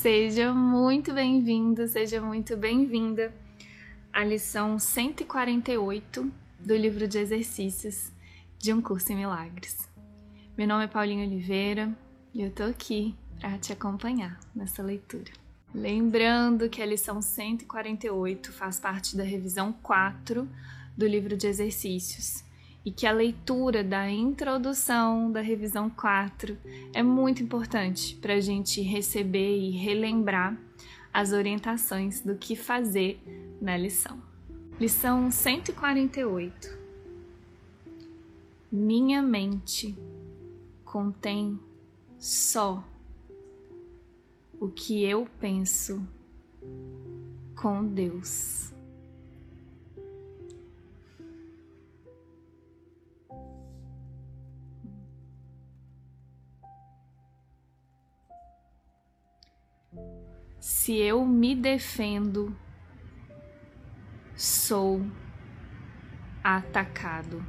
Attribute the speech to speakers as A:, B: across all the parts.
A: Seja muito bem-vindo, seja muito bem-vinda à lição 148 do livro de exercícios de Um Curso em Milagres. Meu nome é Paulinha Oliveira e eu tô aqui para te acompanhar nessa leitura. Lembrando que a lição 148 faz parte da revisão 4 do livro de exercícios e que a leitura da introdução da revisão 4 é muito importante para a gente receber e relembrar as orientações do que fazer na lição. Lição 148 Minha mente contém só o que eu penso com Deus. Se eu me defendo, sou atacado.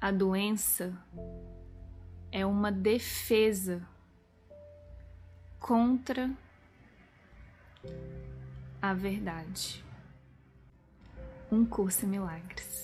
A: A doença é uma defesa contra a verdade. Um curso em milagres.